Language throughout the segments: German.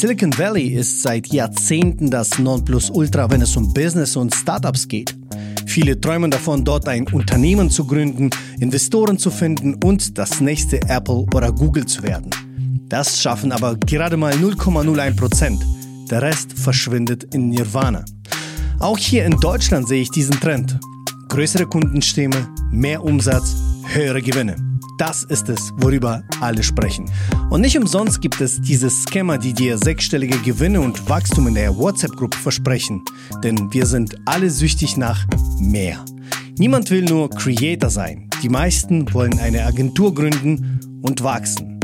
Silicon Valley ist seit Jahrzehnten das Nonplusultra, wenn es um Business und Startups geht. Viele träumen davon, dort ein Unternehmen zu gründen, Investoren zu finden und das nächste Apple oder Google zu werden. Das schaffen aber gerade mal 0,01 Prozent. Der Rest verschwindet in Nirvana. Auch hier in Deutschland sehe ich diesen Trend. Größere Kundenstimme, mehr Umsatz, höhere Gewinne. Das ist es, worüber alle sprechen. Und nicht umsonst gibt es diese Scammer, die dir sechsstellige Gewinne und Wachstum in der WhatsApp-Gruppe versprechen. Denn wir sind alle süchtig nach mehr. Niemand will nur Creator sein. Die meisten wollen eine Agentur gründen und wachsen.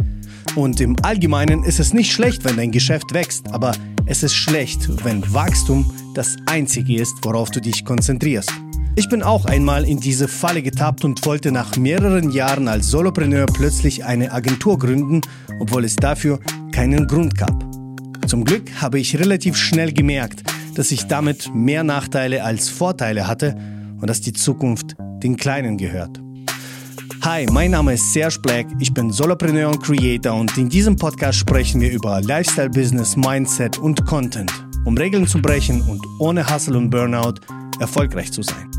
Und im Allgemeinen ist es nicht schlecht, wenn dein Geschäft wächst, aber es ist schlecht, wenn Wachstum das Einzige ist, worauf du dich konzentrierst. Ich bin auch einmal in diese Falle getappt und wollte nach mehreren Jahren als Solopreneur plötzlich eine Agentur gründen, obwohl es dafür keinen Grund gab. Zum Glück habe ich relativ schnell gemerkt, dass ich damit mehr Nachteile als Vorteile hatte und dass die Zukunft den Kleinen gehört. Hi, mein Name ist Serge Black, ich bin Solopreneur und Creator und in diesem Podcast sprechen wir über Lifestyle, Business, Mindset und Content, um Regeln zu brechen und ohne Hustle und Burnout erfolgreich zu sein.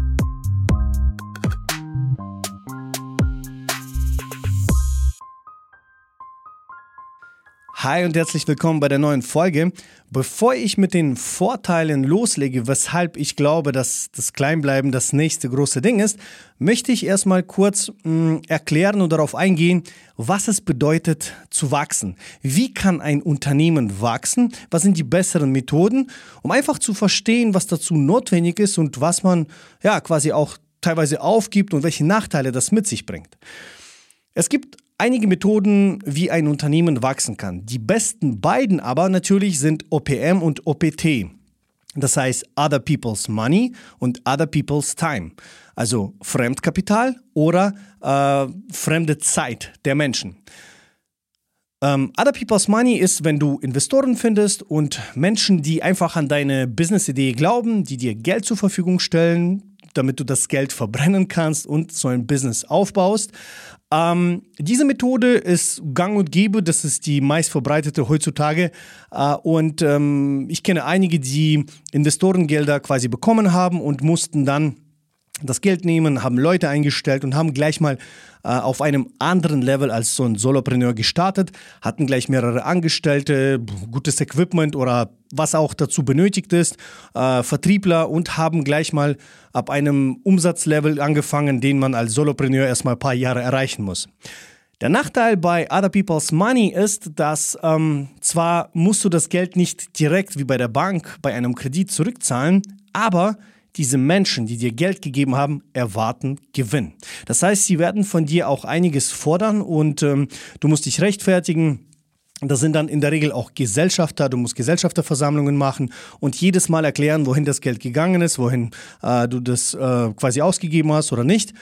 Hi und herzlich willkommen bei der neuen Folge. Bevor ich mit den Vorteilen loslege, weshalb ich glaube, dass das Kleinbleiben das nächste große Ding ist, möchte ich erstmal kurz mh, mm, erklären und darauf eingehen, was es bedeutet zu wachsen. Wie kann ein Unternehmen wachsen? Was sind die besseren Methoden, um einfach zu verstehen, was dazu notwendig ist und was man ja quasi auch teilweise aufgibt und welche Nachteile das mit sich bringt. Es gibt einige Methoden, wie ein Unternehmen wachsen kann. Die besten beiden aber natürlich sind OPM und OPT. Das heißt Other People's Money und Other People's Time. Also Fremdkapital oder äh, fremde Zeit der Menschen. Ähm, Other People's Money ist, wenn du Investoren findest und Menschen, die einfach an deine Business-Idee glauben, die dir Geld zur Verfügung stellen, damit du das Geld verbrennen kannst und so ein Business aufbaust. Ähm, diese Methode ist gang und gäbe, das ist die meist verbreitete heutzutage. Äh, und ähm, ich kenne einige, die Investorengelder quasi bekommen haben und mussten dann das Geld nehmen, haben Leute eingestellt und haben gleich mal äh, auf einem anderen Level als so ein Solopreneur gestartet, hatten gleich mehrere Angestellte, gutes Equipment oder was auch dazu benötigt ist, äh, Vertriebler und haben gleich mal ab einem Umsatzlevel angefangen, den man als Solopreneur erstmal ein paar Jahre erreichen muss. Der Nachteil bei Other People's Money ist, dass ähm, zwar musst du das Geld nicht direkt wie bei der Bank bei einem Kredit zurückzahlen, aber diese Menschen, die dir Geld gegeben haben, erwarten Gewinn. Das heißt, sie werden von dir auch einiges fordern und ähm, du musst dich rechtfertigen. Das sind dann in der Regel auch Gesellschafter. Du musst Gesellschafterversammlungen machen und jedes Mal erklären, wohin das Geld gegangen ist, wohin äh, du das äh, quasi ausgegeben hast oder nicht.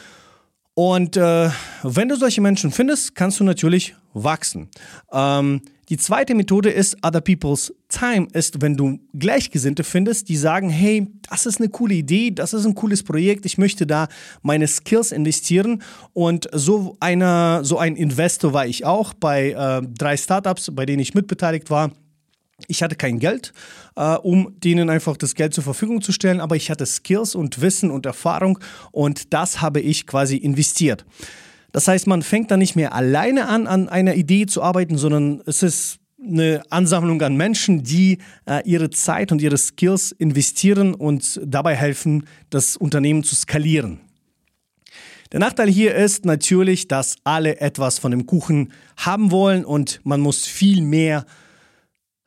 Und äh, wenn du solche Menschen findest, kannst du natürlich wachsen. Ähm, die zweite Methode ist Other People's Time, ist, wenn du Gleichgesinnte findest, die sagen, hey, das ist eine coole Idee, das ist ein cooles Projekt, ich möchte da meine Skills investieren. Und so, einer, so ein Investor war ich auch bei äh, drei Startups, bei denen ich mitbeteiligt war. Ich hatte kein Geld, äh, um denen einfach das Geld zur Verfügung zu stellen, aber ich hatte Skills und Wissen und Erfahrung und das habe ich quasi investiert. Das heißt, man fängt dann nicht mehr alleine an, an einer Idee zu arbeiten, sondern es ist eine Ansammlung an Menschen, die äh, ihre Zeit und ihre Skills investieren und dabei helfen, das Unternehmen zu skalieren. Der Nachteil hier ist natürlich, dass alle etwas von dem Kuchen haben wollen und man muss viel mehr,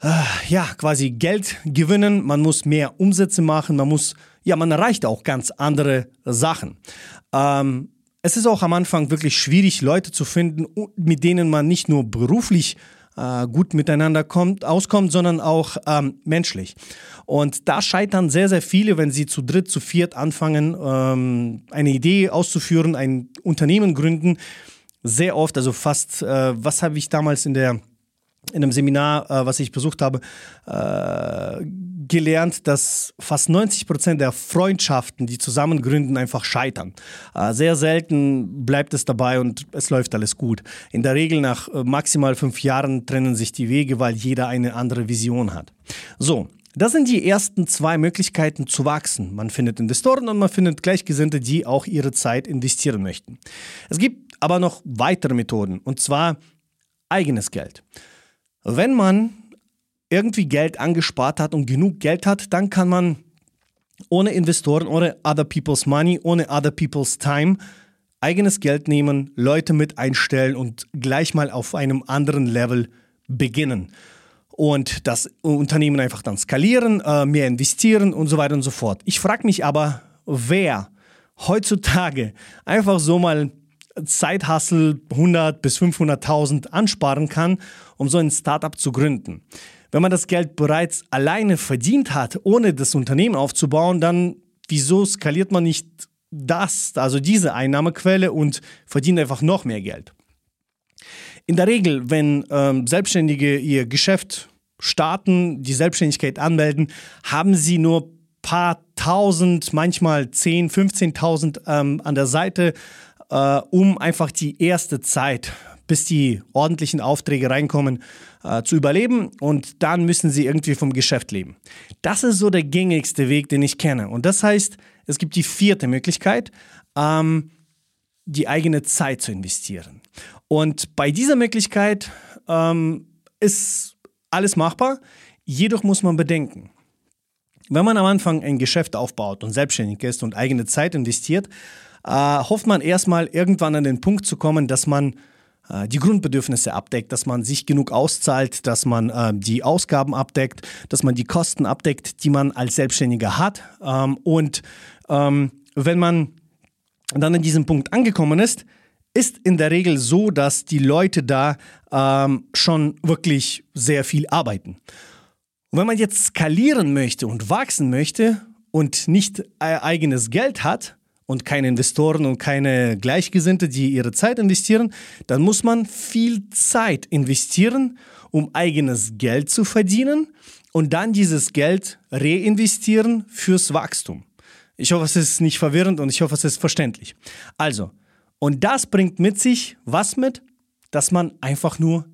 äh, ja, quasi Geld gewinnen, man muss mehr Umsätze machen, man muss, ja, man erreicht auch ganz andere Sachen. Ähm, es ist auch am Anfang wirklich schwierig, Leute zu finden, mit denen man nicht nur beruflich äh, gut miteinander kommt, auskommt, sondern auch ähm, menschlich. Und da scheitern sehr, sehr viele, wenn sie zu dritt, zu viert anfangen, ähm, eine Idee auszuführen, ein Unternehmen gründen. Sehr oft, also fast, äh, was habe ich damals in der in einem Seminar, äh, was ich besucht habe, äh, gelernt, dass fast 90 Prozent der Freundschaften, die zusammen gründen, einfach scheitern. Äh, sehr selten bleibt es dabei und es läuft alles gut. In der Regel nach äh, maximal fünf Jahren trennen sich die Wege, weil jeder eine andere Vision hat. So. Das sind die ersten zwei Möglichkeiten zu wachsen. Man findet Investoren und man findet Gleichgesinnte, die auch ihre Zeit investieren möchten. Es gibt aber noch weitere Methoden, und zwar eigenes Geld. Wenn man irgendwie Geld angespart hat und genug Geld hat, dann kann man ohne Investoren, ohne other people's money, ohne other people's time eigenes Geld nehmen, Leute mit einstellen und gleich mal auf einem anderen Level beginnen. Und das Unternehmen einfach dann skalieren, äh, mehr investieren und so weiter und so fort. Ich frage mich aber, wer heutzutage einfach so mal Zeithassel 100 bis 500.000 ansparen kann, um so ein Startup zu gründen. Wenn man das Geld bereits alleine verdient hat, ohne das Unternehmen aufzubauen, dann wieso skaliert man nicht das, also diese Einnahmequelle und verdient einfach noch mehr Geld? In der Regel, wenn ähm, Selbstständige ihr Geschäft starten, die Selbstständigkeit anmelden, haben sie nur paar tausend, manchmal 10, 15.000 ähm, an der Seite äh, um einfach die erste Zeit, bis die ordentlichen Aufträge reinkommen, äh, zu überleben und dann müssen sie irgendwie vom Geschäft leben. Das ist so der gängigste Weg, den ich kenne. Und das heißt, es gibt die vierte Möglichkeit, ähm, die eigene Zeit zu investieren. Und bei dieser Möglichkeit ähm, ist alles machbar, jedoch muss man bedenken, wenn man am Anfang ein Geschäft aufbaut und selbstständig ist und eigene Zeit investiert, äh, hofft man erstmal irgendwann an den Punkt zu kommen, dass man äh, die Grundbedürfnisse abdeckt, dass man sich genug auszahlt, dass man äh, die Ausgaben abdeckt, dass man die Kosten abdeckt, die man als Selbstständiger hat. Ähm, und ähm, wenn man dann an diesem Punkt angekommen ist, ist in der Regel so, dass die Leute da ähm, schon wirklich sehr viel arbeiten. Und wenn man jetzt skalieren möchte und wachsen möchte und nicht äh, eigenes Geld hat, und keine Investoren und keine Gleichgesinnte, die ihre Zeit investieren, dann muss man viel Zeit investieren, um eigenes Geld zu verdienen und dann dieses Geld reinvestieren fürs Wachstum. Ich hoffe, es ist nicht verwirrend und ich hoffe, es ist verständlich. Also, und das bringt mit sich was mit, dass man einfach nur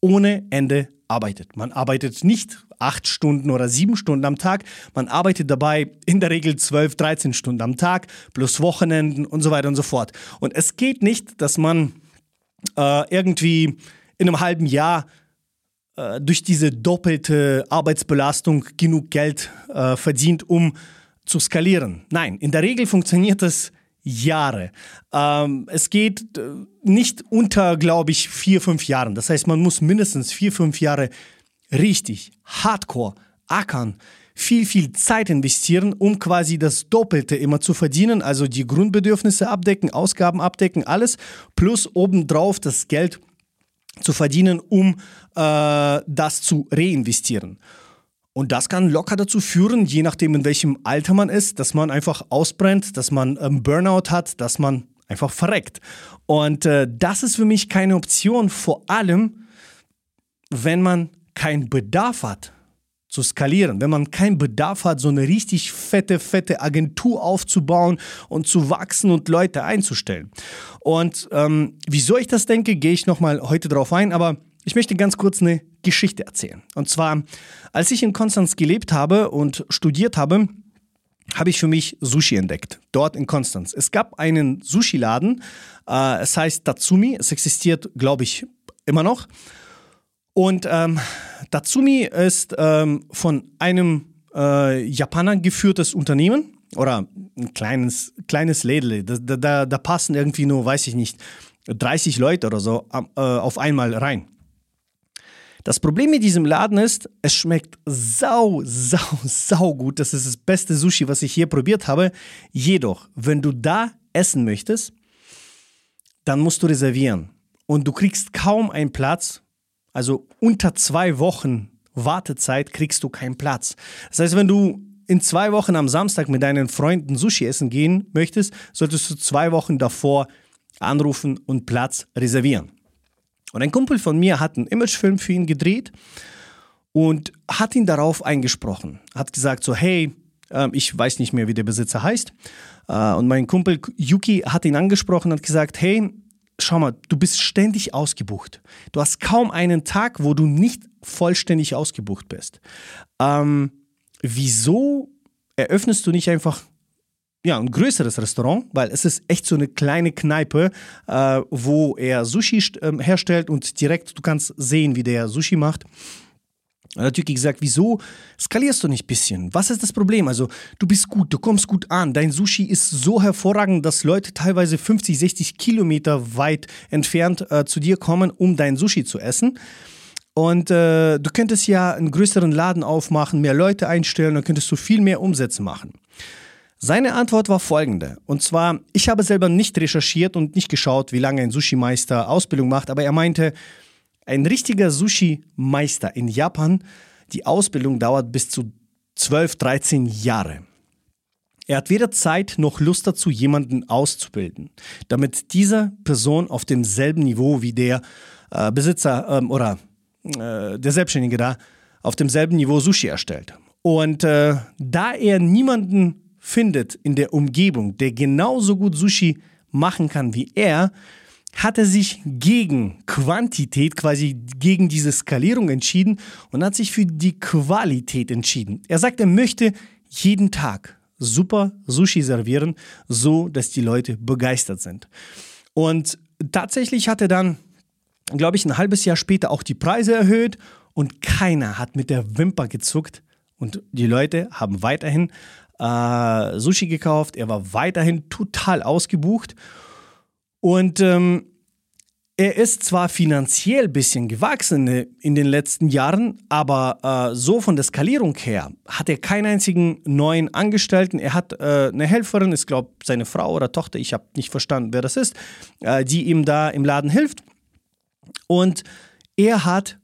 ohne Ende arbeitet. Man arbeitet nicht acht Stunden oder sieben Stunden am Tag. Man arbeitet dabei in der Regel zwölf, dreizehn Stunden am Tag, plus Wochenenden und so weiter und so fort. Und es geht nicht, dass man äh, irgendwie in einem halben Jahr äh, durch diese doppelte Arbeitsbelastung genug Geld äh, verdient, um zu skalieren. Nein, in der Regel funktioniert das Jahre. Ähm, es geht äh, nicht unter, glaube ich, vier, fünf Jahren. Das heißt, man muss mindestens vier, fünf Jahre richtig, hardcore, ackern, viel, viel Zeit investieren, um quasi das Doppelte immer zu verdienen, also die Grundbedürfnisse abdecken, Ausgaben abdecken, alles, plus obendrauf das Geld zu verdienen, um äh, das zu reinvestieren. Und das kann locker dazu führen, je nachdem in welchem Alter man ist, dass man einfach ausbrennt, dass man ähm, Burnout hat, dass man einfach verreckt. Und äh, das ist für mich keine Option, vor allem wenn man keinen Bedarf hat zu skalieren, wenn man keinen Bedarf hat, so eine richtig fette, fette Agentur aufzubauen und zu wachsen und Leute einzustellen. Und ähm, wieso ich das denke, gehe ich nochmal heute drauf ein, aber ich möchte ganz kurz eine Geschichte erzählen. Und zwar, als ich in Konstanz gelebt habe und studiert habe, habe ich für mich Sushi entdeckt, dort in Konstanz. Es gab einen Sushi-Laden, äh, es heißt Tatsumi, es existiert, glaube ich, immer noch. Und ähm, Tatsumi ist ähm, von einem äh, Japaner geführtes Unternehmen oder ein kleines, kleines Lädle. Da, da, da passen irgendwie nur, weiß ich nicht, 30 Leute oder so äh, auf einmal rein. Das Problem mit diesem Laden ist, es schmeckt sau, sau, sau gut. Das ist das beste Sushi, was ich hier probiert habe. Jedoch, wenn du da essen möchtest, dann musst du reservieren. Und du kriegst kaum einen Platz, also unter zwei Wochen Wartezeit kriegst du keinen Platz. Das heißt, wenn du in zwei Wochen am Samstag mit deinen Freunden Sushi essen gehen möchtest, solltest du zwei Wochen davor anrufen und Platz reservieren. Und ein Kumpel von mir hat einen Imagefilm für ihn gedreht und hat ihn darauf eingesprochen. Hat gesagt so, hey, äh, ich weiß nicht mehr, wie der Besitzer heißt. Äh, und mein Kumpel Yuki hat ihn angesprochen und hat gesagt, hey, schau mal, du bist ständig ausgebucht. Du hast kaum einen Tag, wo du nicht vollständig ausgebucht bist. Ähm, wieso eröffnest du nicht einfach ja, ein größeres Restaurant, weil es ist echt so eine kleine Kneipe, äh, wo er Sushi äh, herstellt und direkt du kannst sehen, wie der Sushi macht. Und hat Yuki gesagt, wieso skalierst du nicht ein bisschen? Was ist das Problem? Also, du bist gut, du kommst gut an. Dein Sushi ist so hervorragend, dass Leute teilweise 50, 60 Kilometer weit entfernt äh, zu dir kommen, um dein Sushi zu essen. Und äh, du könntest ja einen größeren Laden aufmachen, mehr Leute einstellen, dann könntest du viel mehr Umsätze machen. Seine Antwort war folgende. Und zwar, ich habe selber nicht recherchiert und nicht geschaut, wie lange ein Sushi-Meister Ausbildung macht, aber er meinte, ein richtiger Sushi-Meister in Japan, die Ausbildung dauert bis zu 12, 13 Jahre. Er hat weder Zeit noch Lust dazu, jemanden auszubilden, damit diese Person auf demselben Niveau wie der äh, Besitzer ähm, oder äh, der Selbstständige da auf demselben Niveau Sushi erstellt. Und äh, da er niemanden findet in der Umgebung, der genauso gut Sushi machen kann wie er, hat er sich gegen Quantität, quasi gegen diese Skalierung entschieden und hat sich für die Qualität entschieden. Er sagt, er möchte jeden Tag super Sushi servieren, so dass die Leute begeistert sind. Und tatsächlich hat er dann glaube ich, ein halbes Jahr später auch die Preise erhöht und keiner hat mit der Wimper gezuckt und die Leute haben weiterhin äh, Sushi gekauft. Er war weiterhin total ausgebucht und ähm, er ist zwar finanziell ein bisschen gewachsen in den letzten Jahren, aber äh, so von der Skalierung her hat er keinen einzigen neuen Angestellten. Er hat äh, eine Helferin, ist glaube seine Frau oder Tochter, ich habe nicht verstanden, wer das ist, äh, die ihm da im Laden hilft. Und er hat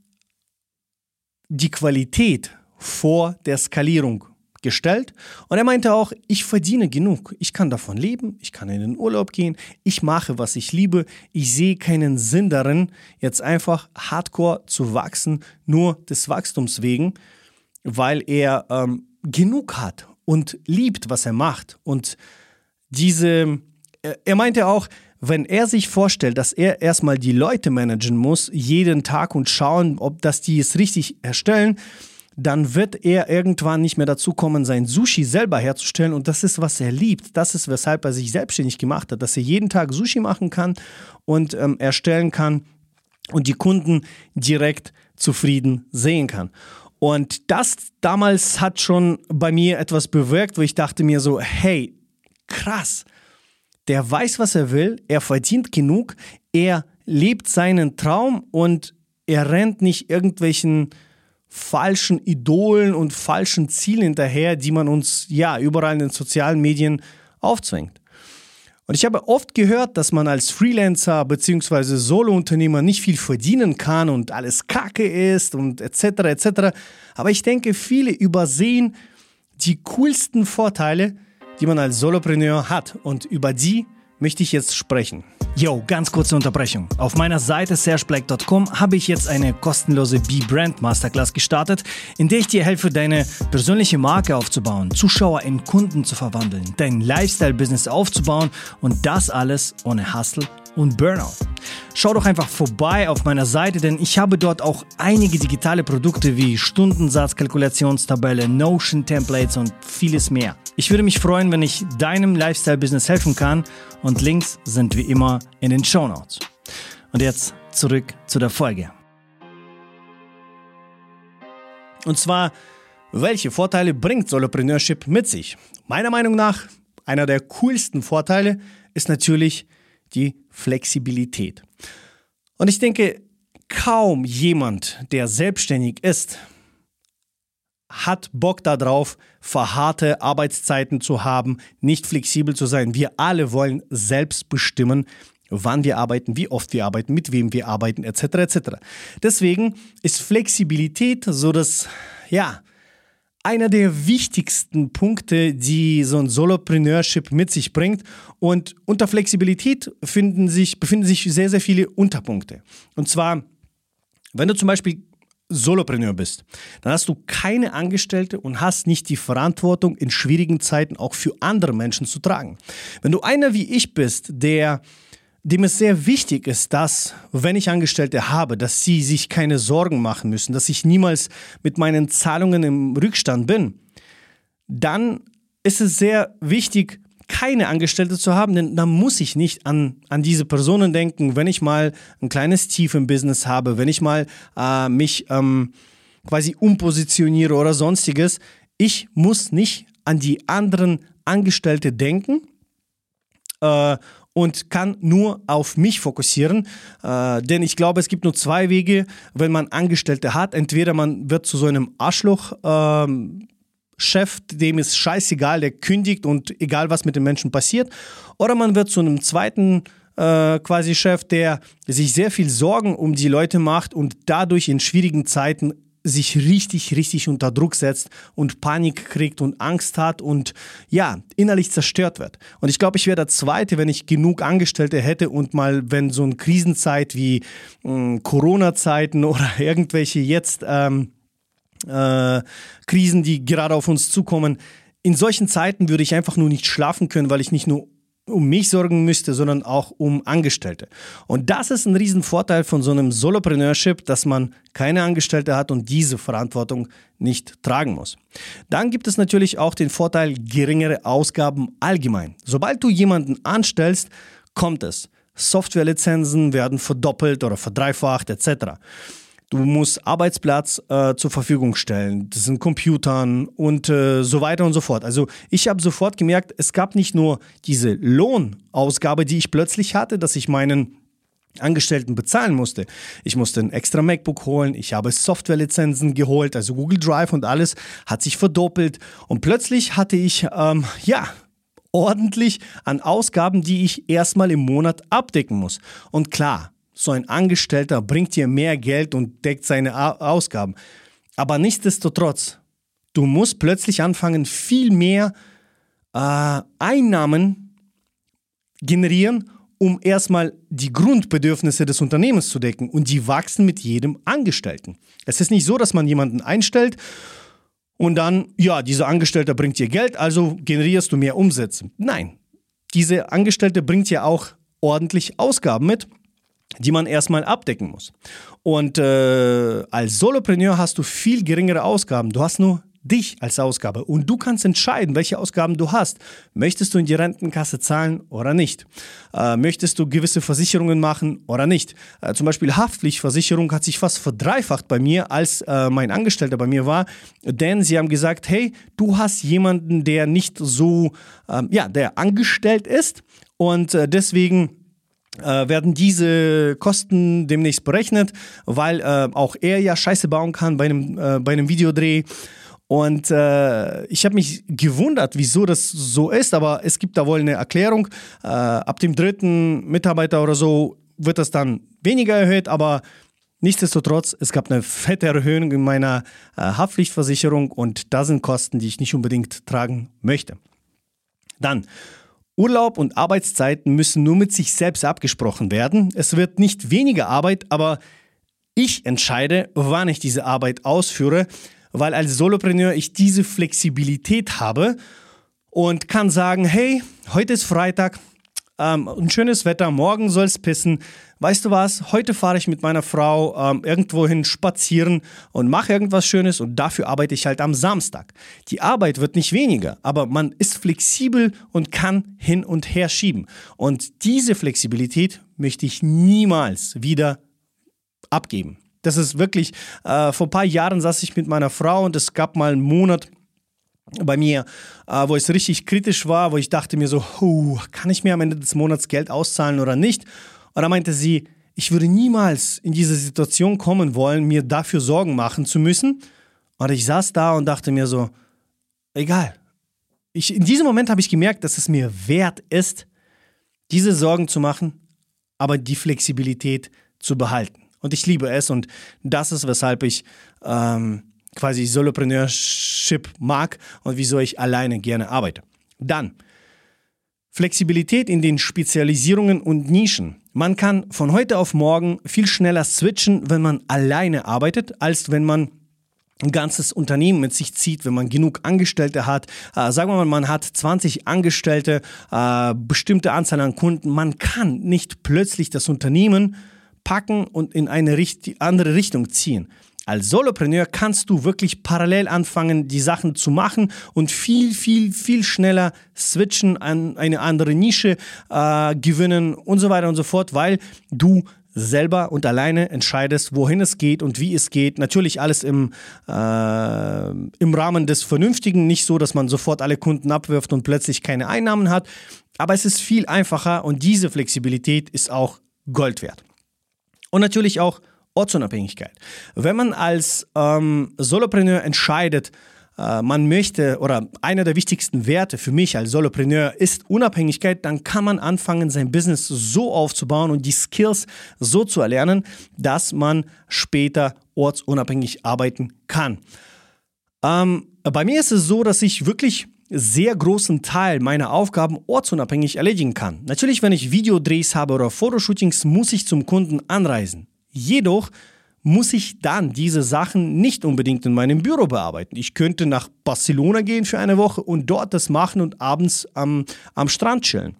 die Qualität vor der Skalierung gestellt. Und er meinte auch, ich verdiene genug. Ich kann davon leben, ich kann in den Urlaub gehen, ich mache, was ich liebe. Ich sehe keinen Sinn darin, jetzt einfach hardcore zu wachsen, nur des Wachstums wegen, weil er ähm, genug hat und liebt, was er macht. Und diese, er meinte auch, wenn er sich vorstellt, dass er erstmal die Leute managen muss, jeden Tag und schauen, ob das die es richtig erstellen, dann wird er irgendwann nicht mehr dazu kommen, sein Sushi selber herzustellen. Und das ist, was er liebt. Das ist, weshalb er sich selbstständig gemacht hat, dass er jeden Tag Sushi machen kann und ähm, erstellen kann und die Kunden direkt zufrieden sehen kann. Und das damals hat schon bei mir etwas bewirkt, wo ich dachte mir so, hey, krass, der weiß, was er will, er verdient genug, er lebt seinen Traum und er rennt nicht irgendwelchen falschen Idolen und falschen Zielen hinterher, die man uns ja überall in den sozialen Medien aufzwängt. Und ich habe oft gehört, dass man als Freelancer bzw. Solounternehmer nicht viel verdienen kann und alles Kacke ist und etc. etc. Aber ich denke, viele übersehen die coolsten Vorteile, die man als Solopreneur hat. Und über die möchte ich jetzt sprechen. Yo, ganz kurze Unterbrechung. Auf meiner Seite sergeblack.com habe ich jetzt eine kostenlose B-Brand Masterclass gestartet, in der ich dir helfe, deine persönliche Marke aufzubauen, Zuschauer in Kunden zu verwandeln, dein Lifestyle-Business aufzubauen und das alles ohne Hustle und Burnout. Schau doch einfach vorbei auf meiner Seite, denn ich habe dort auch einige digitale Produkte wie Stundensatz, Kalkulationstabelle, Notion Templates und vieles mehr. Ich würde mich freuen, wenn ich deinem Lifestyle-Business helfen kann und Links sind wie immer in den Show Notes. Und jetzt zurück zu der Folge. Und zwar, welche Vorteile bringt Solopreneurship mit sich? Meiner Meinung nach, einer der coolsten Vorteile ist natürlich die Flexibilität. Und ich denke, kaum jemand, der selbstständig ist, hat Bock darauf, verharrte Arbeitszeiten zu haben, nicht flexibel zu sein. Wir alle wollen selbst bestimmen, wann wir arbeiten, wie oft wir arbeiten, mit wem wir arbeiten, etc. etc. Deswegen ist Flexibilität so das, ja, einer der wichtigsten Punkte, die so ein Solopreneurship mit sich bringt. Und unter Flexibilität finden sich, befinden sich sehr, sehr viele Unterpunkte. Und zwar, wenn du zum Beispiel Solopreneur bist, dann hast du keine Angestellte und hast nicht die Verantwortung, in schwierigen Zeiten auch für andere Menschen zu tragen. Wenn du einer wie ich bist, der dem es sehr wichtig ist, dass, wenn ich Angestellte habe, dass sie sich keine Sorgen machen müssen, dass ich niemals mit meinen Zahlungen im Rückstand bin, dann ist es sehr wichtig, keine Angestellte zu haben, denn dann muss ich nicht an, an diese Personen denken, wenn ich mal ein kleines Tief im Business habe, wenn ich mal äh, mich ähm, quasi umpositioniere oder sonstiges. Ich muss nicht an die anderen Angestellte denken äh, und kann nur auf mich fokussieren. Äh, denn ich glaube, es gibt nur zwei Wege, wenn man Angestellte hat. Entweder man wird zu so einem Arschloch. Ähm, Chef, dem ist scheißegal, der kündigt und egal was mit den Menschen passiert. Oder man wird zu einem zweiten äh, quasi Chef, der sich sehr viel Sorgen um die Leute macht und dadurch in schwierigen Zeiten sich richtig, richtig unter Druck setzt und Panik kriegt und Angst hat und ja, innerlich zerstört wird. Und ich glaube, ich wäre der Zweite, wenn ich genug Angestellte hätte und mal, wenn so eine Krisenzeit wie äh, Corona-Zeiten oder irgendwelche jetzt ähm, äh, Krisen, die gerade auf uns zukommen, in solchen Zeiten würde ich einfach nur nicht schlafen können, weil ich nicht nur um mich sorgen müsste, sondern auch um Angestellte. Und das ist ein Riesenvorteil von so einem Solopreneurship, dass man keine Angestellte hat und diese Verantwortung nicht tragen muss. Dann gibt es natürlich auch den Vorteil geringere Ausgaben allgemein. Sobald du jemanden anstellst, kommt es. Softwarelizenzen werden verdoppelt oder verdreifacht etc. Du musst Arbeitsplatz äh, zur Verfügung stellen. Das sind Computern und äh, so weiter und so fort. Also ich habe sofort gemerkt, es gab nicht nur diese Lohnausgabe, die ich plötzlich hatte, dass ich meinen Angestellten bezahlen musste. Ich musste ein extra MacBook holen, ich habe Softwarelizenzen geholt, also Google Drive und alles hat sich verdoppelt und plötzlich hatte ich, ähm, ja, ordentlich an Ausgaben, die ich erstmal im Monat abdecken muss. Und klar, so ein Angestellter bringt dir mehr Geld und deckt seine Ausgaben. Aber nichtsdestotrotz, du musst plötzlich anfangen, viel mehr äh, Einnahmen generieren, um erstmal die Grundbedürfnisse des Unternehmens zu decken. Und die wachsen mit jedem Angestellten. Es ist nicht so, dass man jemanden einstellt und dann, ja, dieser Angestellte bringt dir Geld, also generierst du mehr Umsätze. Nein, diese Angestellte bringt ja auch ordentlich Ausgaben mit die man erstmal abdecken muss. Und äh, als Solopreneur hast du viel geringere Ausgaben. Du hast nur dich als Ausgabe und du kannst entscheiden, welche Ausgaben du hast. Möchtest du in die Rentenkasse zahlen oder nicht? Äh, möchtest du gewisse Versicherungen machen oder nicht? Äh, zum Beispiel Haftpflichtversicherung hat sich fast verdreifacht bei mir, als äh, mein Angestellter bei mir war, denn sie haben gesagt, hey, du hast jemanden, der nicht so, ähm, ja, der angestellt ist und äh, deswegen äh, werden diese Kosten demnächst berechnet, weil äh, auch er ja Scheiße bauen kann bei einem, äh, bei einem Videodreh. Und äh, ich habe mich gewundert, wieso das so ist, aber es gibt da wohl eine Erklärung. Äh, ab dem dritten Mitarbeiter oder so wird das dann weniger erhöht, aber nichtsdestotrotz, es gab eine fette Erhöhung in meiner äh, Haftpflichtversicherung und da sind Kosten, die ich nicht unbedingt tragen möchte. Dann Urlaub und Arbeitszeiten müssen nur mit sich selbst abgesprochen werden. Es wird nicht weniger Arbeit, aber ich entscheide, wann ich diese Arbeit ausführe, weil als Solopreneur ich diese Flexibilität habe und kann sagen, hey, heute ist Freitag, ähm, ein schönes Wetter, morgen soll es pissen. Weißt du was? Heute fahre ich mit meiner Frau ähm, irgendwohin spazieren und mache irgendwas Schönes und dafür arbeite ich halt am Samstag. Die Arbeit wird nicht weniger, aber man ist flexibel und kann hin und her schieben. Und diese Flexibilität möchte ich niemals wieder abgeben. Das ist wirklich, äh, vor ein paar Jahren saß ich mit meiner Frau und es gab mal einen Monat, bei mir, äh, wo es richtig kritisch war, wo ich dachte mir so, kann ich mir am Ende des Monats Geld auszahlen oder nicht? Und da meinte sie, ich würde niemals in diese Situation kommen wollen, mir dafür Sorgen machen zu müssen. Und ich saß da und dachte mir so, egal. Ich, in diesem Moment habe ich gemerkt, dass es mir wert ist, diese Sorgen zu machen, aber die Flexibilität zu behalten. Und ich liebe es und das ist, weshalb ich ähm, quasi Solopreneurship mag und wieso ich alleine gerne arbeite. Dann Flexibilität in den Spezialisierungen und Nischen. Man kann von heute auf morgen viel schneller switchen, wenn man alleine arbeitet, als wenn man ein ganzes Unternehmen mit sich zieht, wenn man genug Angestellte hat. Äh, sagen wir mal, man hat 20 Angestellte, äh, bestimmte Anzahl an Kunden. Man kann nicht plötzlich das Unternehmen packen und in eine richt andere Richtung ziehen. Als Solopreneur kannst du wirklich parallel anfangen, die Sachen zu machen und viel, viel, viel schneller switchen an eine andere Nische äh, gewinnen und so weiter und so fort, weil du selber und alleine entscheidest, wohin es geht und wie es geht. Natürlich alles im, äh, im Rahmen des Vernünftigen, nicht so, dass man sofort alle Kunden abwirft und plötzlich keine Einnahmen hat. Aber es ist viel einfacher und diese Flexibilität ist auch Gold wert. Und natürlich auch Ortsunabhängigkeit. Wenn man als ähm, Solopreneur entscheidet, äh, man möchte oder einer der wichtigsten Werte für mich als Solopreneur ist Unabhängigkeit, dann kann man anfangen, sein Business so aufzubauen und die Skills so zu erlernen, dass man später ortsunabhängig arbeiten kann. Ähm, bei mir ist es so, dass ich wirklich sehr großen Teil meiner Aufgaben ortsunabhängig erledigen kann. Natürlich, wenn ich Videodrehs habe oder Fotoshootings, muss ich zum Kunden anreisen. Jedoch muss ich dann diese Sachen nicht unbedingt in meinem Büro bearbeiten. Ich könnte nach Barcelona gehen für eine Woche und dort das machen und abends am, am Strand chillen.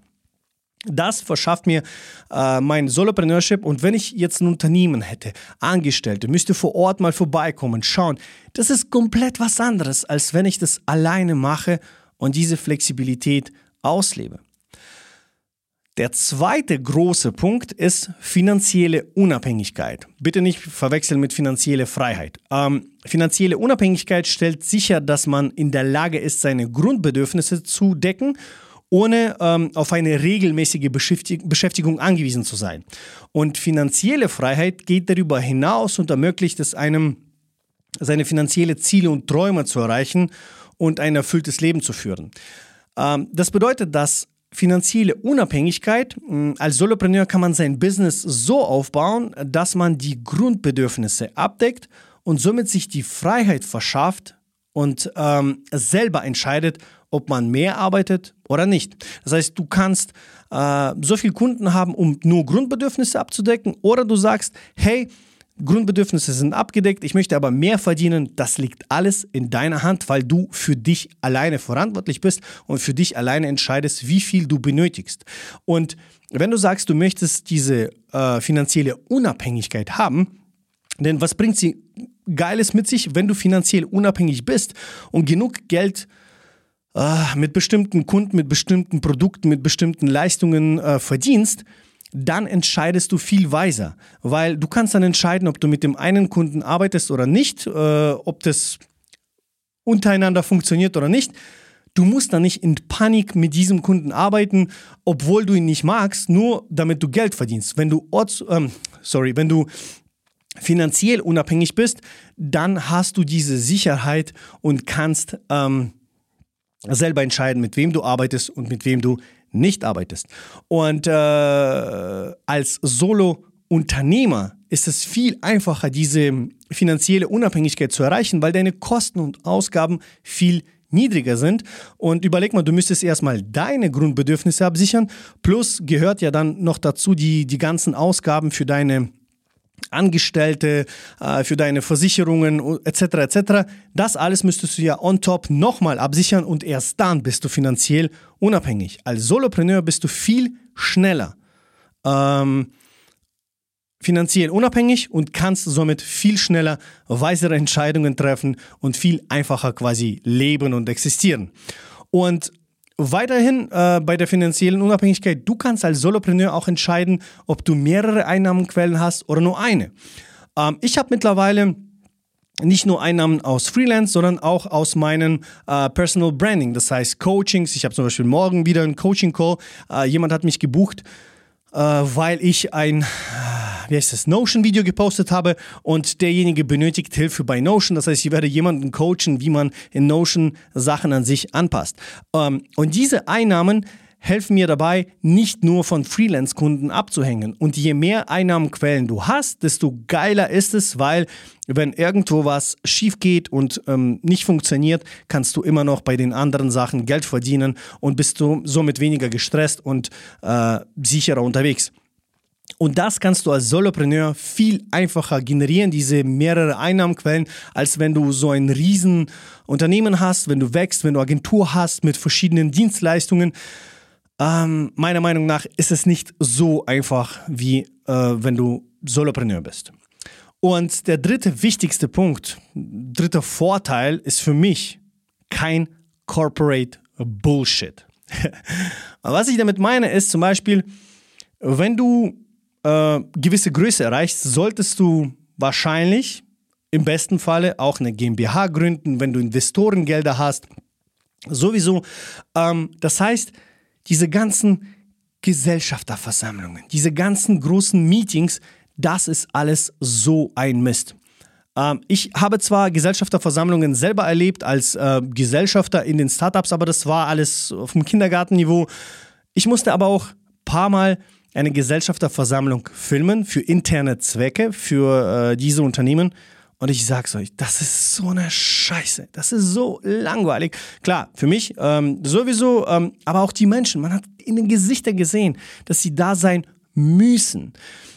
Das verschafft mir äh, mein Solopreneurship und wenn ich jetzt ein Unternehmen hätte, Angestellte, müsste vor Ort mal vorbeikommen, schauen. Das ist komplett was anderes, als wenn ich das alleine mache und diese Flexibilität auslebe. Der zweite große Punkt ist finanzielle Unabhängigkeit. Bitte nicht verwechseln mit finanzielle Freiheit. Ähm, finanzielle Unabhängigkeit stellt sicher, dass man in der Lage ist, seine Grundbedürfnisse zu decken, ohne ähm, auf eine regelmäßige Beschäftigung angewiesen zu sein. Und finanzielle Freiheit geht darüber hinaus und ermöglicht es einem, seine finanzielle Ziele und Träume zu erreichen und ein erfülltes Leben zu führen. Ähm, das bedeutet, dass finanzielle Unabhängigkeit. Mm, als Solopreneur kann man sein Business so aufbauen, dass man die Grundbedürfnisse abdeckt und somit sich die Freiheit verschafft und ähm, selber entscheidet, ob man mehr arbeitet oder nicht. Das heißt, du kannst äh, so viele Kunden haben, um nur Grundbedürfnisse abzudecken, oder du sagst, hey, Grundbedürfnisse sind abgedeckt, ich möchte aber mehr verdienen. Das liegt alles in deiner Hand, weil du für dich alleine verantwortlich bist und für dich alleine entscheidest, wie viel du benötigst. Und wenn du sagst, du möchtest diese äh, finanzielle Unabhängigkeit haben, denn was bringt sie Geiles mit sich, wenn du finanziell unabhängig bist und genug Geld äh, mit bestimmten Kunden, mit bestimmten Produkten, mit bestimmten Leistungen äh, verdienst, dann entscheidest du viel weiser, weil du kannst dann entscheiden, ob du mit dem einen Kunden arbeitest oder nicht, äh, ob das untereinander funktioniert oder nicht. Du musst dann nicht in Panik mit diesem Kunden arbeiten, obwohl du ihn nicht magst, nur damit du Geld verdienst. Wenn du Orts, ähm, sorry, wenn du finanziell unabhängig bist, dann hast du diese Sicherheit und kannst ähm, selber entscheiden, mit wem du arbeitest und mit wem du nicht arbeitest. Und äh, als Solo-Unternehmer ist es viel einfacher, diese finanzielle Unabhängigkeit zu erreichen, weil deine Kosten und Ausgaben viel niedriger sind. Und überleg mal, du müsstest erstmal deine Grundbedürfnisse absichern. Plus gehört ja dann noch dazu die, die ganzen Ausgaben für deine Angestellte, äh, für deine Versicherungen etc. etc. Das alles müsstest du ja on top nochmal absichern und erst dann bist du finanziell unabhängig. Als Solopreneur bist du viel schneller ähm, finanziell unabhängig und kannst somit viel schneller weisere Entscheidungen treffen und viel einfacher quasi leben und existieren. Und Weiterhin äh, bei der finanziellen Unabhängigkeit, du kannst als Solopreneur auch entscheiden, ob du mehrere Einnahmenquellen hast oder nur eine. Ähm, ich habe mittlerweile nicht nur Einnahmen aus Freelance, sondern auch aus meinem äh, Personal Branding, das heißt Coachings. Ich habe zum Beispiel morgen wieder einen Coaching-Call. Äh, jemand hat mich gebucht, weil ich ein wie heißt das, Notion-Video gepostet habe und derjenige benötigt Hilfe bei Notion. Das heißt, ich werde jemanden coachen, wie man in Notion Sachen an sich anpasst. Ähm, und diese Einnahmen helfen mir dabei, nicht nur von Freelance-Kunden abzuhängen. Und je mehr Einnahmenquellen du hast, desto geiler ist es, weil wenn irgendwo was schief geht und ähm, nicht funktioniert, kannst du immer noch bei den anderen Sachen Geld verdienen und bist du somit weniger gestresst und äh, sicherer unterwegs. Und das kannst du als Solopreneur viel einfacher generieren, diese mehrere Einnahmenquellen, als wenn du so ein Riesenunternehmen hast, wenn du wächst, wenn du Agentur hast mit verschiedenen Dienstleistungen. Ähm, meiner Meinung nach ist es nicht so einfach, wie äh, wenn du Solopreneur bist. Und der dritte wichtigste Punkt, dritter Vorteil ist für mich kein Corporate Bullshit. Was ich damit meine, ist zum Beispiel, wenn du äh, gewisse Größe erreichst, solltest du wahrscheinlich im besten Falle auch eine GmbH gründen, wenn du Investorengelder hast. Sowieso. Ähm, das heißt, diese ganzen Gesellschafterversammlungen, diese ganzen großen Meetings, das ist alles so ein Mist. Ähm, ich habe zwar Gesellschafterversammlungen selber erlebt als äh, Gesellschafter in den Startups, aber das war alles auf dem Kindergartenniveau. Ich musste aber auch ein paar Mal eine Gesellschafterversammlung filmen für interne Zwecke für äh, diese Unternehmen. Und ich sag's euch, das ist so eine Scheiße. Das ist so langweilig. Klar, für mich ähm, sowieso, ähm, aber auch die Menschen. Man hat in den Gesichtern gesehen, dass sie da sein müssen.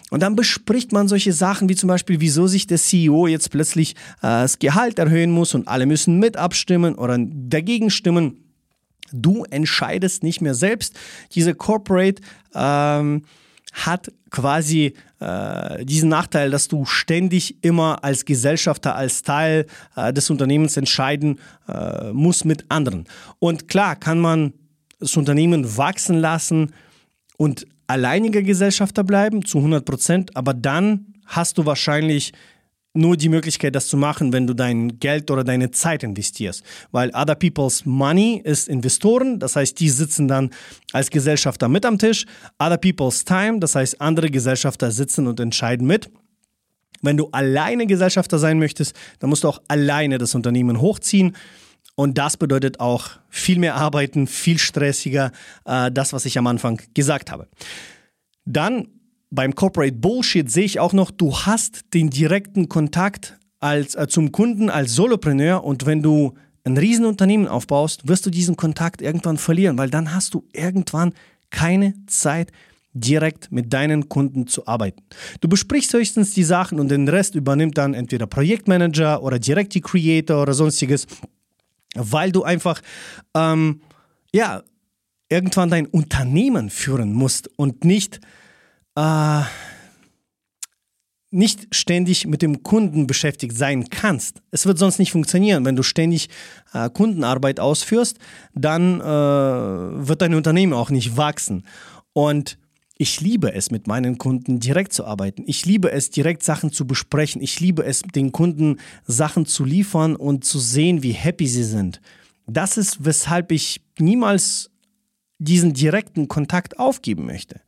Und dann bespricht man solche Sachen wie zum Beispiel, wieso sich der CEO jetzt plötzlich äh, das Gehalt erhöhen muss und alle müssen mit abstimmen oder dagegen stimmen. Du entscheidest nicht mehr selbst. Diese Corporate ähm, hat quasi äh, diesen Nachteil, dass du ständig immer als Gesellschafter, als Teil äh, des Unternehmens entscheiden äh, musst mit anderen. Und klar kann man das Unternehmen wachsen lassen und alleiniger Gesellschafter bleiben zu 100 Prozent, aber dann hast du wahrscheinlich nur die Möglichkeit, das zu machen, wenn du dein Geld oder deine Zeit investierst. Weil other people's money ist Investoren, das heißt, die sitzen dann als Gesellschafter mit am Tisch. Other people's time, das heißt, andere Gesellschafter sitzen und entscheiden mit. Wenn du alleine Gesellschafter sein möchtest, dann musst du auch alleine das Unternehmen hochziehen. Und das bedeutet auch viel mehr Arbeiten, viel stressiger, äh, das, was ich am Anfang gesagt habe. Dann beim Corporate Bullshit sehe ich auch noch, du hast den direkten Kontakt als, äh, zum Kunden als Solopreneur und wenn du ein Riesenunternehmen aufbaust, wirst du diesen Kontakt irgendwann verlieren, weil dann hast du irgendwann keine Zeit, direkt mit deinen Kunden zu arbeiten. Du besprichst höchstens die Sachen und den Rest übernimmt dann entweder Projektmanager oder Directy Creator oder sonstiges, weil du einfach, ähm, ja, irgendwann dein Unternehmen führen musst und nicht äh, nicht ständig mit dem Kunden beschäftigt sein kannst. Es wird sonst nicht funktionieren. Wenn du ständig äh, Kundenarbeit ausführst, dann äh, wird dein Unternehmen auch nicht wachsen. Und ich liebe es, mit meinen Kunden direkt zu arbeiten. Ich liebe es, direkt Sachen zu besprechen. Ich liebe es, den Kunden Sachen zu liefern und zu sehen, wie happy sie sind. Das ist, weshalb ich niemals diesen direkten Kontakt aufgeben möchte.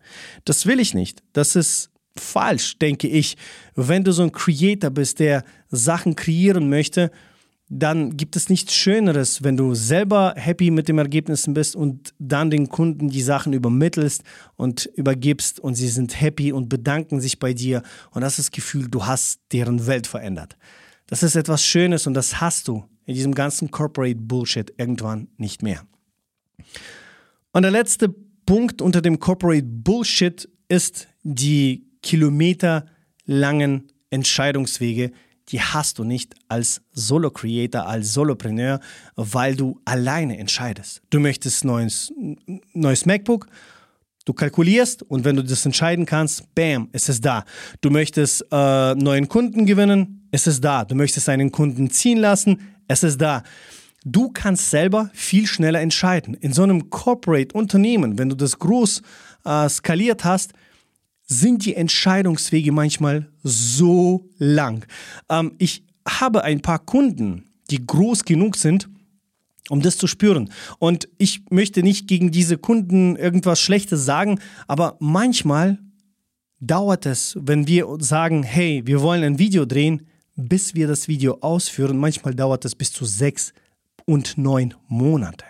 Das will ich nicht. Das ist falsch, denke ich. Wenn du so ein Creator bist, der Sachen kreieren möchte, dann gibt es nichts Schöneres, wenn du selber happy mit den Ergebnissen bist und dann den Kunden die Sachen übermittelst und übergibst und sie sind happy und bedanken sich bei dir und das ist das Gefühl, du hast deren Welt verändert. Das ist etwas Schönes und das hast du in diesem ganzen Corporate Bullshit irgendwann nicht mehr. Und der letzte Punkt unter dem Corporate Bullshit ist die kilometerlangen Entscheidungswege, die hast du nicht als Solo-Creator, als Solopreneur, weil du alleine entscheidest. Du möchtest neues, neues MacBook, du kalkulierst und wenn du das entscheiden kannst, bam, es ist da. Du möchtest äh, neuen Kunden gewinnen, es ist da. Du möchtest einen Kunden ziehen lassen, es ist da. Du kannst selber viel schneller entscheiden. In so einem Corporate-Unternehmen, wenn du das groß äh, skaliert hast, sind die Entscheidungswege manchmal so lang. Ähm, ich habe ein paar Kunden, die groß genug sind, um das zu spüren. Und ich möchte nicht gegen diese Kunden irgendwas Schlechtes sagen, aber manchmal dauert es, wenn wir sagen, hey, wir wollen ein Video drehen, bis wir das Video ausführen. Manchmal dauert es bis zu sechs und neun Monate.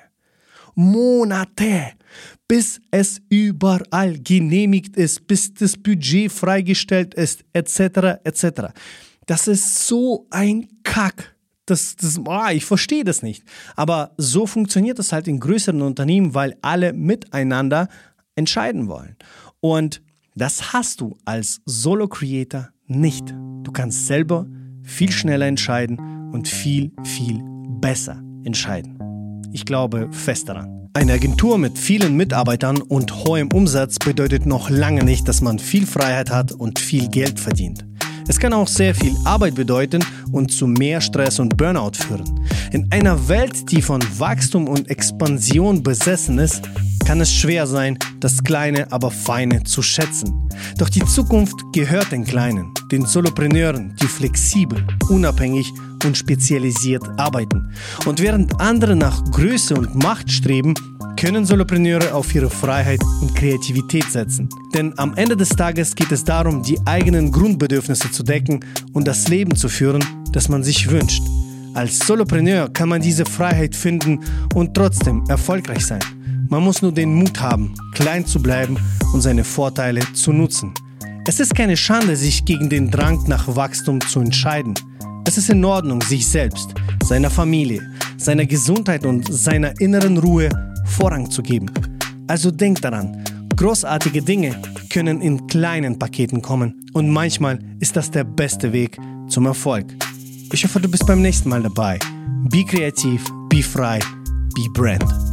Monate! bis es überall genehmigt ist, bis das Budget freigestellt ist, etc. etc. Das ist so ein Kack. Das, das, oh, ich verstehe das nicht. Aber so funktioniert das halt in größeren Unternehmen, weil alle miteinander entscheiden wollen. Und das hast du als Solo-Creator nicht. Du kannst selber viel schneller entscheiden und viel, viel besser entscheiden. Ich glaube fest daran. Eine Agentur mit vielen Mitarbeitern und hohem Umsatz bedeutet noch lange nicht, dass man viel Freiheit hat und viel Geld verdient. Es kann auch sehr viel Arbeit bedeuten und zu mehr Stress und Burnout führen. In einer Welt, die von Wachstum und Expansion besessen ist, kann es schwer sein, das Kleine, aber Feine zu schätzen. Doch die Zukunft gehört den Kleinen, den Solopreneuren, die flexibel, unabhängig und spezialisiert arbeiten. Und während andere nach Größe und Macht streben, können Solopreneure auf ihre Freiheit und Kreativität setzen. Denn am Ende des Tages geht es darum, die eigenen Grundbedürfnisse zu decken und das Leben zu führen, das man sich wünscht. Als Solopreneur kann man diese Freiheit finden und trotzdem erfolgreich sein. Man muss nur den Mut haben, klein zu bleiben und seine Vorteile zu nutzen. Es ist keine Schande, sich gegen den Drang nach Wachstum zu entscheiden. Es ist in Ordnung, sich selbst, seiner Familie, seiner Gesundheit und seiner inneren Ruhe Vorrang zu geben. Also denk daran, großartige Dinge können in kleinen Paketen kommen und manchmal ist das der beste Weg zum Erfolg. Ich hoffe, du bist beim nächsten Mal dabei. Be kreativ, be frei, be brand.